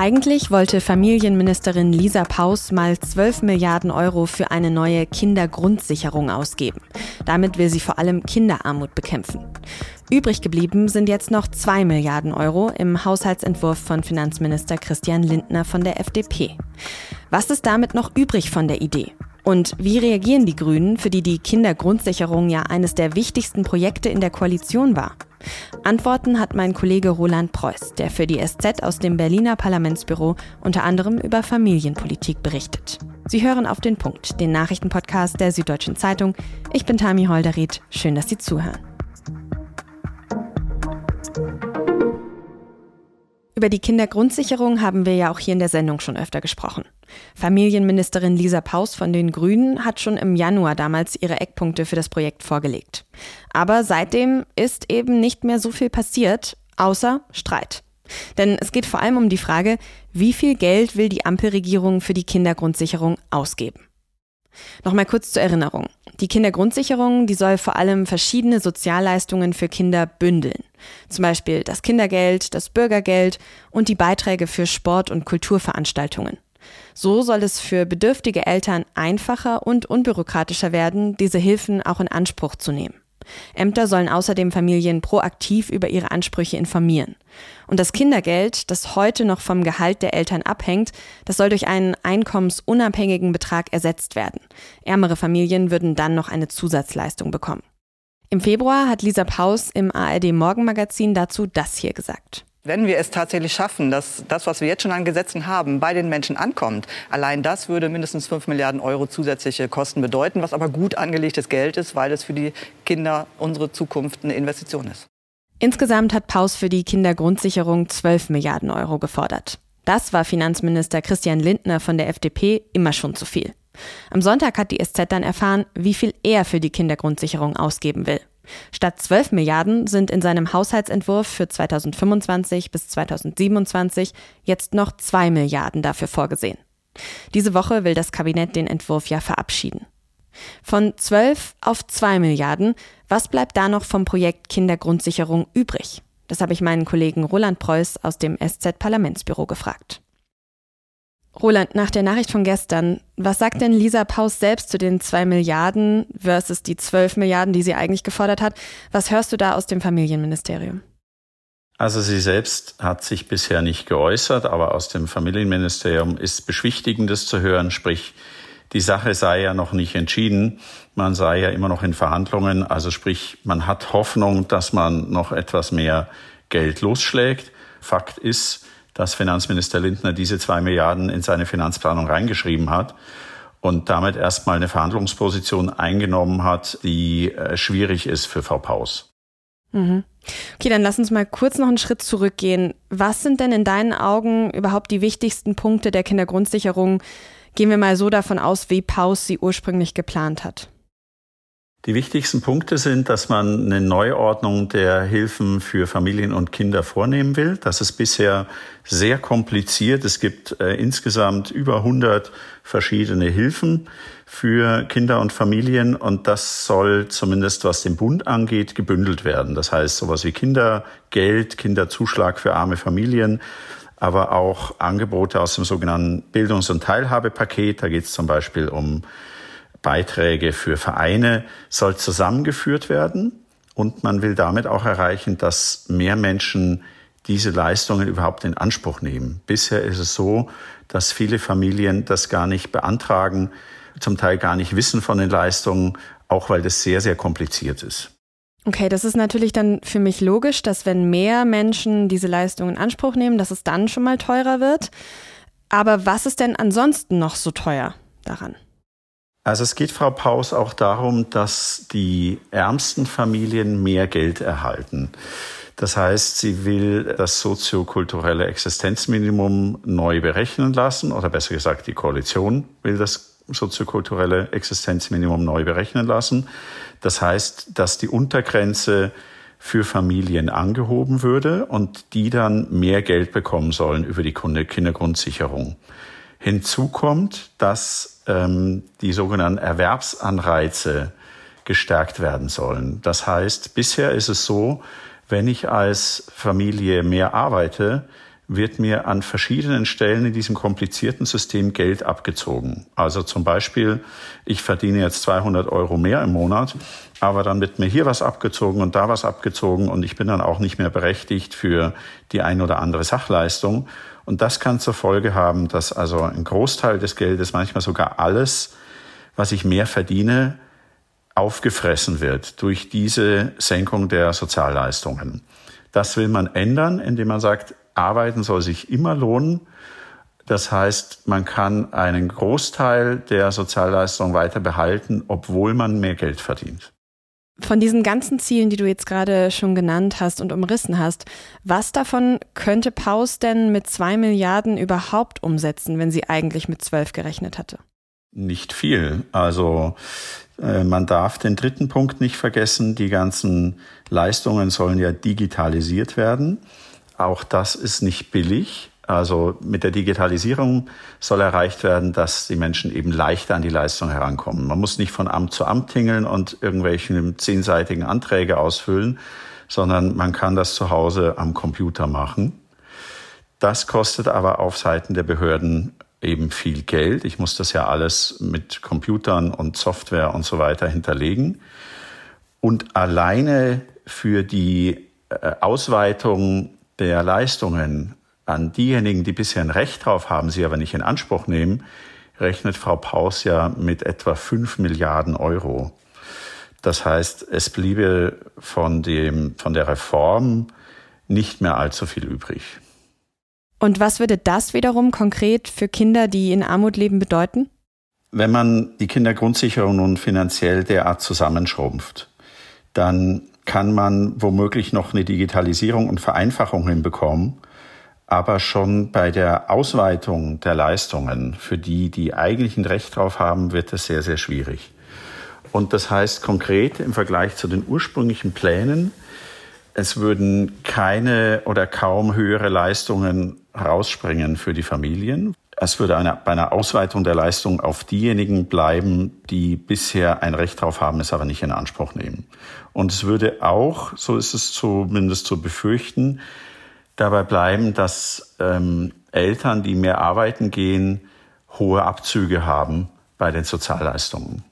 Eigentlich wollte Familienministerin Lisa Paus mal 12 Milliarden Euro für eine neue Kindergrundsicherung ausgeben. Damit will sie vor allem Kinderarmut bekämpfen. Übrig geblieben sind jetzt noch 2 Milliarden Euro im Haushaltsentwurf von Finanzminister Christian Lindner von der FDP. Was ist damit noch übrig von der Idee? Und wie reagieren die Grünen, für die die Kindergrundsicherung ja eines der wichtigsten Projekte in der Koalition war? Antworten hat mein Kollege Roland Preuß, der für die SZ aus dem Berliner Parlamentsbüro unter anderem über Familienpolitik berichtet. Sie hören auf den Punkt, den Nachrichtenpodcast der Süddeutschen Zeitung. Ich bin Tami Holderried. Schön, dass Sie zuhören. Über die Kindergrundsicherung haben wir ja auch hier in der Sendung schon öfter gesprochen. Familienministerin Lisa Paus von den Grünen hat schon im Januar damals ihre Eckpunkte für das Projekt vorgelegt. Aber seitdem ist eben nicht mehr so viel passiert, außer Streit. Denn es geht vor allem um die Frage, wie viel Geld will die Ampelregierung für die Kindergrundsicherung ausgeben? Nochmal kurz zur Erinnerung. Die Kindergrundsicherung, die soll vor allem verschiedene Sozialleistungen für Kinder bündeln. Zum Beispiel das Kindergeld, das Bürgergeld und die Beiträge für Sport- und Kulturveranstaltungen. So soll es für bedürftige Eltern einfacher und unbürokratischer werden, diese Hilfen auch in Anspruch zu nehmen. Ämter sollen außerdem Familien proaktiv über ihre Ansprüche informieren. Und das Kindergeld, das heute noch vom Gehalt der Eltern abhängt, das soll durch einen einkommensunabhängigen Betrag ersetzt werden. Ärmere Familien würden dann noch eine Zusatzleistung bekommen. Im Februar hat Lisa Paus im ARD Morgenmagazin dazu das hier gesagt. Wenn wir es tatsächlich schaffen, dass das, was wir jetzt schon an Gesetzen haben, bei den Menschen ankommt, allein das würde mindestens 5 Milliarden Euro zusätzliche Kosten bedeuten, was aber gut angelegtes Geld ist, weil es für die Kinder unsere Zukunft eine Investition ist. Insgesamt hat Paus für die Kindergrundsicherung 12 Milliarden Euro gefordert. Das war Finanzminister Christian Lindner von der FDP immer schon zu viel. Am Sonntag hat die SZ dann erfahren, wie viel er für die Kindergrundsicherung ausgeben will. Statt 12 Milliarden sind in seinem Haushaltsentwurf für 2025 bis 2027 jetzt noch 2 Milliarden dafür vorgesehen. Diese Woche will das Kabinett den Entwurf ja verabschieden. Von 12 auf 2 Milliarden, was bleibt da noch vom Projekt Kindergrundsicherung übrig? Das habe ich meinen Kollegen Roland Preuß aus dem SZ-Parlamentsbüro gefragt. Roland, nach der Nachricht von gestern, was sagt denn Lisa Paus selbst zu den zwei Milliarden versus die zwölf Milliarden, die sie eigentlich gefordert hat? Was hörst du da aus dem Familienministerium? Also sie selbst hat sich bisher nicht geäußert, aber aus dem Familienministerium ist Beschwichtigendes zu hören, sprich, die Sache sei ja noch nicht entschieden, man sei ja immer noch in Verhandlungen, also sprich, man hat Hoffnung, dass man noch etwas mehr Geld losschlägt. Fakt ist, dass Finanzminister Lindner diese zwei Milliarden in seine Finanzplanung reingeschrieben hat und damit erstmal eine Verhandlungsposition eingenommen hat, die äh, schwierig ist für Frau Paus. Mhm. Okay, dann lass uns mal kurz noch einen Schritt zurückgehen. Was sind denn in deinen Augen überhaupt die wichtigsten Punkte der Kindergrundsicherung? Gehen wir mal so davon aus, wie Paus sie ursprünglich geplant hat. Die wichtigsten Punkte sind, dass man eine Neuordnung der Hilfen für Familien und Kinder vornehmen will. Das ist bisher sehr kompliziert. Es gibt äh, insgesamt über 100 verschiedene Hilfen für Kinder und Familien und das soll zumindest was den Bund angeht gebündelt werden. Das heißt sowas wie Kindergeld, Kinderzuschlag für arme Familien, aber auch Angebote aus dem sogenannten Bildungs- und Teilhabepaket. Da geht es zum Beispiel um Beiträge für Vereine soll zusammengeführt werden und man will damit auch erreichen, dass mehr Menschen diese Leistungen überhaupt in Anspruch nehmen. Bisher ist es so, dass viele Familien das gar nicht beantragen, zum Teil gar nicht wissen von den Leistungen, auch weil das sehr, sehr kompliziert ist. Okay, das ist natürlich dann für mich logisch, dass wenn mehr Menschen diese Leistungen in Anspruch nehmen, dass es dann schon mal teurer wird. Aber was ist denn ansonsten noch so teuer daran? Also es geht Frau Paus auch darum, dass die ärmsten Familien mehr Geld erhalten. Das heißt, sie will das soziokulturelle Existenzminimum neu berechnen lassen, oder besser gesagt, die Koalition will das soziokulturelle Existenzminimum neu berechnen lassen. Das heißt, dass die Untergrenze für Familien angehoben würde und die dann mehr Geld bekommen sollen über die Kindergrundsicherung. Hinzu kommt, dass ähm, die sogenannten Erwerbsanreize gestärkt werden sollen. Das heißt, bisher ist es so, wenn ich als Familie mehr arbeite, wird mir an verschiedenen Stellen in diesem komplizierten System Geld abgezogen. Also zum Beispiel, ich verdiene jetzt 200 Euro mehr im Monat, aber dann wird mir hier was abgezogen und da was abgezogen und ich bin dann auch nicht mehr berechtigt für die ein oder andere Sachleistung. Und das kann zur Folge haben, dass also ein Großteil des Geldes, manchmal sogar alles, was ich mehr verdiene, aufgefressen wird durch diese Senkung der Sozialleistungen. Das will man ändern, indem man sagt, Arbeiten soll sich immer lohnen. Das heißt, man kann einen Großteil der Sozialleistung weiter behalten, obwohl man mehr Geld verdient. Von diesen ganzen Zielen, die du jetzt gerade schon genannt hast und umrissen hast, was davon könnte Paus denn mit zwei Milliarden überhaupt umsetzen, wenn sie eigentlich mit zwölf gerechnet hatte? Nicht viel. Also äh, man darf den dritten Punkt nicht vergessen. Die ganzen Leistungen sollen ja digitalisiert werden. Auch das ist nicht billig. Also mit der Digitalisierung soll erreicht werden, dass die Menschen eben leichter an die Leistung herankommen. Man muss nicht von Amt zu Amt tingeln und irgendwelche zehnseitigen Anträge ausfüllen, sondern man kann das zu Hause am Computer machen. Das kostet aber auf Seiten der Behörden eben viel Geld. Ich muss das ja alles mit Computern und Software und so weiter hinterlegen. Und alleine für die äh, Ausweitung der Leistungen an diejenigen, die bisher ein Recht drauf haben, sie aber nicht in Anspruch nehmen, rechnet Frau Paus ja mit etwa 5 Milliarden Euro. Das heißt, es bliebe von, dem, von der Reform nicht mehr allzu viel übrig. Und was würde das wiederum konkret für Kinder, die in Armut leben, bedeuten? Wenn man die Kindergrundsicherung nun finanziell derart zusammenschrumpft, dann kann man womöglich noch eine Digitalisierung und Vereinfachung hinbekommen. Aber schon bei der Ausweitung der Leistungen für die, die eigentlich ein Recht drauf haben, wird es sehr, sehr schwierig. Und das heißt konkret im Vergleich zu den ursprünglichen Plänen, es würden keine oder kaum höhere Leistungen rausspringen für die Familien. Es würde eine, bei einer Ausweitung der Leistung auf diejenigen bleiben, die bisher ein Recht darauf haben, es aber nicht in Anspruch nehmen. Und es würde auch, so ist es zumindest zu befürchten, dabei bleiben, dass ähm, Eltern, die mehr arbeiten gehen, hohe Abzüge haben bei den Sozialleistungen.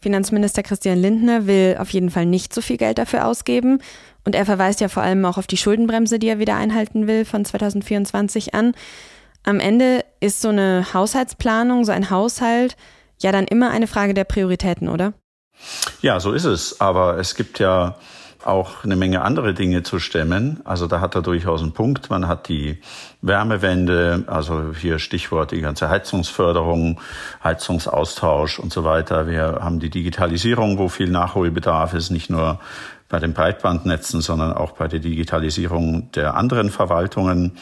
Finanzminister Christian Lindner will auf jeden Fall nicht so viel Geld dafür ausgeben. Und er verweist ja vor allem auch auf die Schuldenbremse, die er wieder einhalten will von 2024 an. Am Ende ist so eine Haushaltsplanung, so ein Haushalt ja dann immer eine Frage der Prioritäten, oder? Ja, so ist es. Aber es gibt ja auch eine Menge andere Dinge zu stemmen. Also da hat er durchaus einen Punkt. Man hat die Wärmewende, also hier Stichwort die ganze Heizungsförderung, Heizungsaustausch und so weiter. Wir haben die Digitalisierung, wo viel Nachholbedarf ist, nicht nur bei den Breitbandnetzen, sondern auch bei der Digitalisierung der anderen Verwaltungen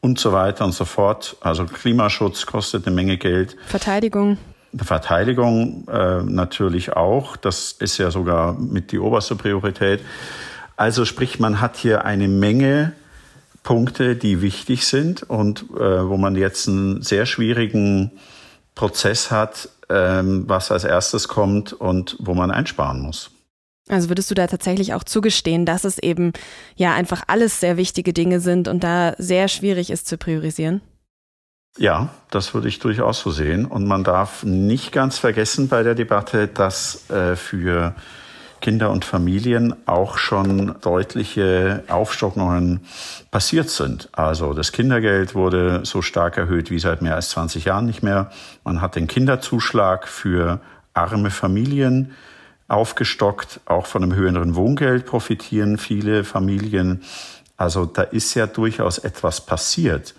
und so weiter und so fort. Also Klimaschutz kostet eine Menge Geld. Verteidigung. Verteidigung äh, natürlich auch. Das ist ja sogar mit die oberste Priorität. Also sprich, man hat hier eine Menge Punkte, die wichtig sind und äh, wo man jetzt einen sehr schwierigen Prozess hat, ähm, was als erstes kommt und wo man einsparen muss. Also würdest du da tatsächlich auch zugestehen, dass es eben ja einfach alles sehr wichtige Dinge sind und da sehr schwierig ist zu priorisieren? Ja, das würde ich durchaus so sehen. Und man darf nicht ganz vergessen bei der Debatte, dass äh, für Kinder und Familien auch schon deutliche Aufstockungen passiert sind. Also das Kindergeld wurde so stark erhöht wie seit mehr als 20 Jahren nicht mehr. Man hat den Kinderzuschlag für arme Familien aufgestockt. Auch von einem höheren Wohngeld profitieren viele Familien. Also da ist ja durchaus etwas passiert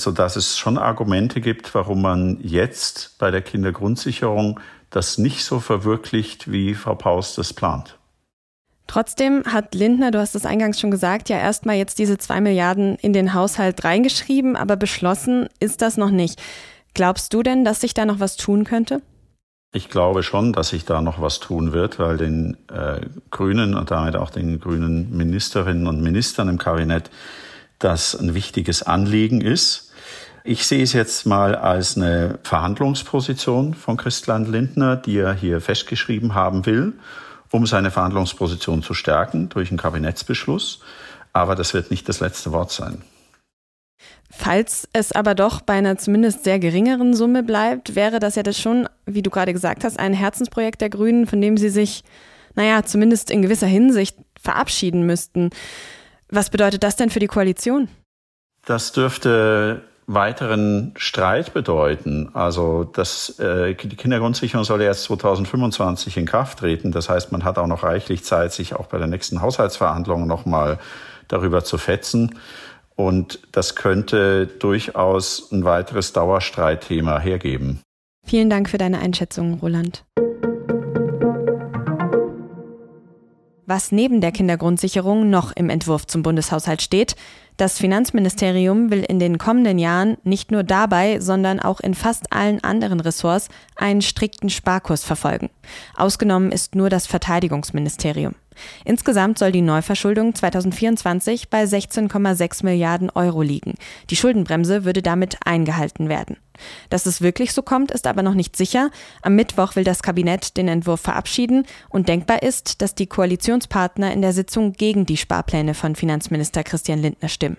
sodass es schon Argumente gibt, warum man jetzt bei der Kindergrundsicherung das nicht so verwirklicht, wie Frau Paus das plant. Trotzdem hat Lindner, du hast es eingangs schon gesagt, ja erstmal jetzt diese zwei Milliarden in den Haushalt reingeschrieben, aber beschlossen ist das noch nicht. Glaubst du denn, dass sich da noch was tun könnte? Ich glaube schon, dass sich da noch was tun wird, weil den äh, Grünen und damit auch den grünen Ministerinnen und Ministern im Kabinett das ein wichtiges Anliegen ist. Ich sehe es jetzt mal als eine Verhandlungsposition von Christian Lindner, die er hier festgeschrieben haben will, um seine Verhandlungsposition zu stärken durch einen Kabinettsbeschluss. Aber das wird nicht das letzte Wort sein. Falls es aber doch bei einer zumindest sehr geringeren Summe bleibt, wäre das ja das schon, wie du gerade gesagt hast, ein Herzensprojekt der Grünen, von dem sie sich, naja, zumindest in gewisser Hinsicht verabschieden müssten. Was bedeutet das denn für die Koalition? Das dürfte weiteren Streit bedeuten. Also das, äh, die Kindergrundsicherung soll erst 2025 in Kraft treten. Das heißt, man hat auch noch reichlich Zeit, sich auch bei der nächsten Haushaltsverhandlung nochmal darüber zu fetzen. Und das könnte durchaus ein weiteres Dauerstreitthema hergeben. Vielen Dank für deine Einschätzung, Roland. Was neben der Kindergrundsicherung noch im Entwurf zum Bundeshaushalt steht, das Finanzministerium will in den kommenden Jahren nicht nur dabei, sondern auch in fast allen anderen Ressorts einen strikten Sparkurs verfolgen. Ausgenommen ist nur das Verteidigungsministerium. Insgesamt soll die Neuverschuldung 2024 bei 16,6 Milliarden Euro liegen. Die Schuldenbremse würde damit eingehalten werden. Dass es wirklich so kommt, ist aber noch nicht sicher. Am Mittwoch will das Kabinett den Entwurf verabschieden und denkbar ist, dass die Koalitionspartner in der Sitzung gegen die Sparpläne von Finanzminister Christian Lindner stimmen.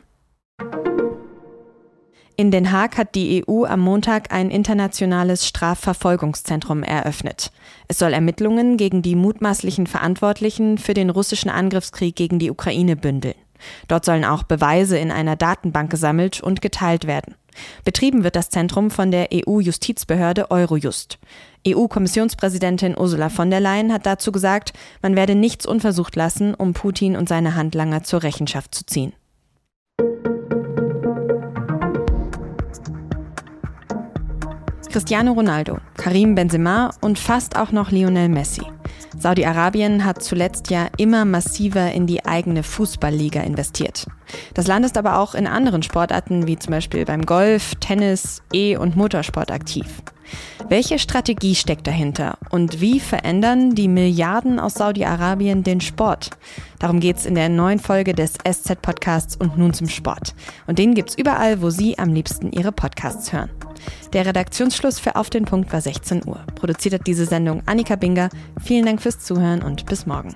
In Den Haag hat die EU am Montag ein internationales Strafverfolgungszentrum eröffnet. Es soll Ermittlungen gegen die mutmaßlichen Verantwortlichen für den russischen Angriffskrieg gegen die Ukraine bündeln. Dort sollen auch Beweise in einer Datenbank gesammelt und geteilt werden. Betrieben wird das Zentrum von der EU-Justizbehörde Eurojust. EU-Kommissionspräsidentin Ursula von der Leyen hat dazu gesagt, man werde nichts unversucht lassen, um Putin und seine Handlanger zur Rechenschaft zu ziehen. Cristiano Ronaldo, Karim Benzema und fast auch noch Lionel Messi. Saudi-Arabien hat zuletzt ja immer massiver in die eigene Fußballliga investiert. Das Land ist aber auch in anderen Sportarten wie zum Beispiel beim Golf, Tennis, E- und Motorsport aktiv. Welche Strategie steckt dahinter und wie verändern die Milliarden aus Saudi-Arabien den Sport? Darum geht's in der neuen Folge des SZ-Podcasts und nun zum Sport. Und den gibt's überall, wo Sie am liebsten Ihre Podcasts hören. Der Redaktionsschluss für Auf den Punkt war 16 Uhr. Produziert hat diese Sendung Annika Binger. Vielen Dank fürs Zuhören und bis morgen.